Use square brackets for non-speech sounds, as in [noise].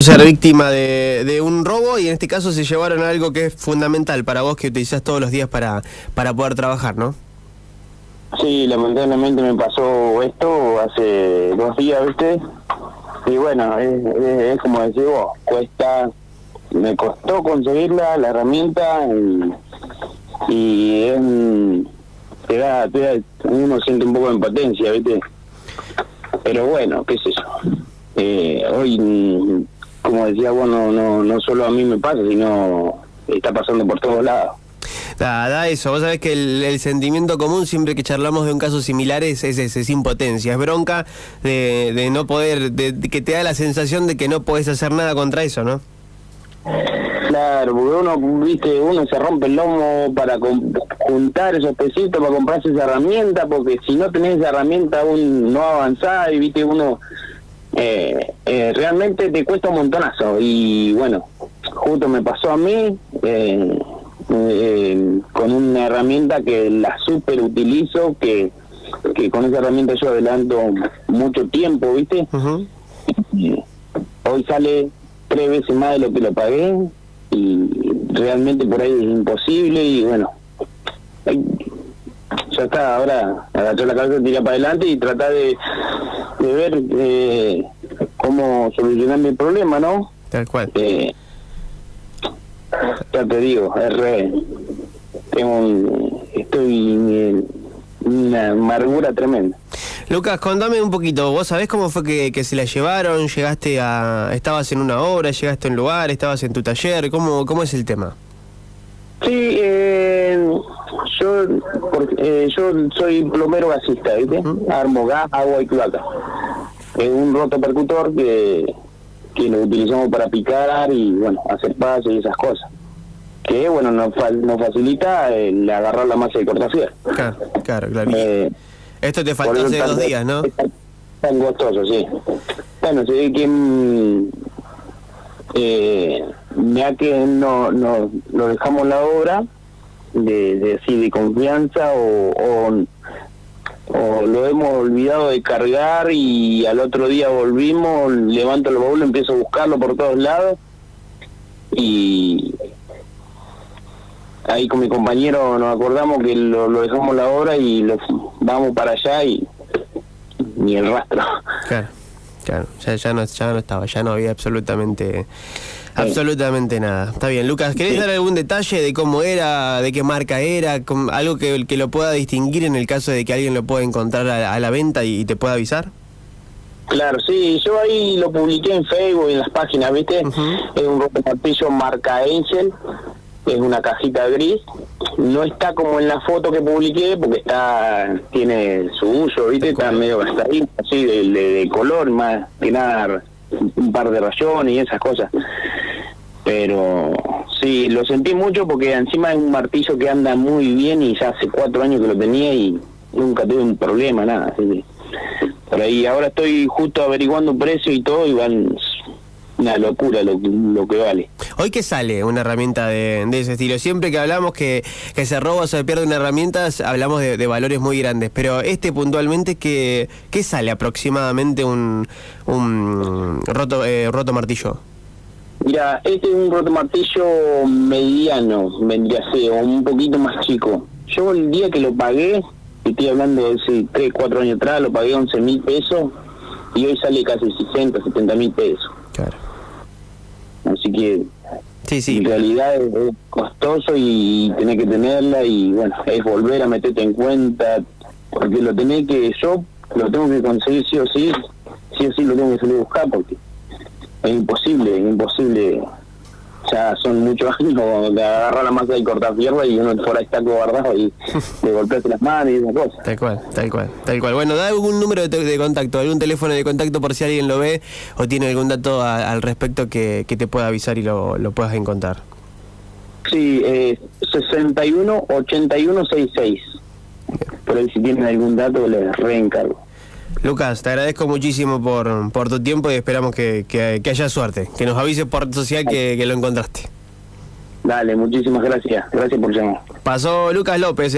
ser víctima de, un robo y en este caso se llevaron algo que es fundamental para vos que utilizás todos los días para, para poder trabajar, ¿no? Sí, lamentablemente me pasó esto hace dos días, ¿viste? Y bueno, es, es, como decís vos, cuesta, me costó conseguirla, la herramienta, y, y es, te da, uno siente un poco de impotencia, ¿viste? Pero bueno, qué sé yo. Eh, hoy como decía vos, no, no, no solo a mí me pasa, sino está pasando por todos lados. Da, da eso, vos sabés que el, el, sentimiento común siempre que charlamos de un caso similar es ese, es, es, impotencia, es bronca de, de no poder, de, de, que te da la sensación de que no podés hacer nada contra eso, ¿no? Claro, porque uno, viste, uno se rompe el lomo para juntar esos pesitos, para comprarse esa herramienta, porque si no tenés esa herramienta aún no avanzás y viste, uno eh, eh, realmente te cuesta un montonazo y bueno, justo me pasó a mí eh, eh, con una herramienta que la super utilizo, que, que con esa herramienta yo adelanto mucho tiempo, ¿viste? Uh -huh. y hoy sale tres veces más de lo que lo pagué y realmente por ahí es imposible y bueno, ya está, ahora agachar la cabeza, tirar para adelante y tratar de, de ver eh, cómo solucionar mi problema, ¿no? Tal cual. Eh, ya te digo, es re, tengo un, estoy en una amargura tremenda. Lucas, contame un poquito, ¿vos sabés cómo fue que, que, se la llevaron? ¿Llegaste a... estabas en una obra, llegaste a un lugar, estabas en tu taller? ¿Cómo, cómo es el tema? Sí, yo porque, eh, yo soy plomero gasista, ¿viste? Armo gas, agua y cloaca. Es un roto percutor que, que lo utilizamos para picar y, bueno, hacer pasos y esas cosas. Que, bueno, nos, nos facilita el agarrar la masa de cortafierro. Claro, claro, claro. Eh, Esto te faltó hace dos días, ¿no? Tan costoso, sí. Bueno, se ve que... Eh, ya que no, no, no dejamos la obra de, de de confianza o, o, lo hemos olvidado de cargar y al otro día volvimos, levanto el baúl, empiezo a buscarlo por todos lados y ahí con mi compañero nos acordamos que lo, dejamos la obra y lo, vamos para allá y ni el rastro. Claro, ya, ya, no, ya no estaba, ya no había absolutamente absolutamente nada. Está bien, Lucas, ¿querés sí. dar algún detalle de cómo era, de qué marca era, con, algo que, que, lo pueda distinguir en el caso de que alguien lo pueda encontrar a, a la venta y, y, te pueda avisar? Claro, sí, yo ahí lo publiqué en Facebook y en las páginas, ¿viste? Uh -huh. Es un martillo marca Angel, es una cajita gris, no está como en la foto que publiqué porque está tiene su uso, ¿viste? Está medio gastadito, así de, de, de color, más que nada un par de rayones y esas cosas. Pero sí, lo sentí mucho porque encima es un martillo que anda muy bien y ya hace cuatro años que lo tenía y nunca tuve un problema, nada. Así que por ahí ahora estoy justo averiguando precio y todo y van una locura lo, lo que vale. ¿Hoy qué sale una herramienta de, de, ese estilo? Siempre que hablamos que, que se roba o se pierde una herramienta, hablamos de, de, valores muy grandes, pero este puntualmente, ¿qué, qué sale aproximadamente un, un roto, eh, roto martillo? Mira, este es un roto martillo mediano, vendría a un poquito más chico. Yo el día que lo pagué, estoy hablando de hace 3, 4 años atrás, lo pagué 11 mil pesos y hoy sale casi 60, 70 mil pesos. Claro. Así que sí, sí. en realidad es, es, costoso y tenés que tenerla y bueno, es volver a meterte en cuenta, porque lo tenés que, yo lo tengo que conseguir sí o sí, sí o sí lo tengo que salir a buscar porque es imposible, es imposible, ya son muchos años de agarrar la masa y cortar fierro y uno por ahí está guardado y [laughs] de golpearse las manos y esas cosas. Tal cual, tal cual, tal cual. Bueno, da algún número de, de, contacto, algún teléfono de contacto por si alguien lo ve o tiene algún dato a, al respecto que, que, te pueda avisar y lo, lo puedas encontrar. Sí, eh, 61 81 66. Por ahí si tienen algún dato les reencargo. Lucas, te agradezco muchísimo por, por tu tiempo y esperamos que, que, que haya suerte. Que nos avises por social que, que lo encontraste. Dale, muchísimas gracias. Gracias por llamar. Pasó Lucas López.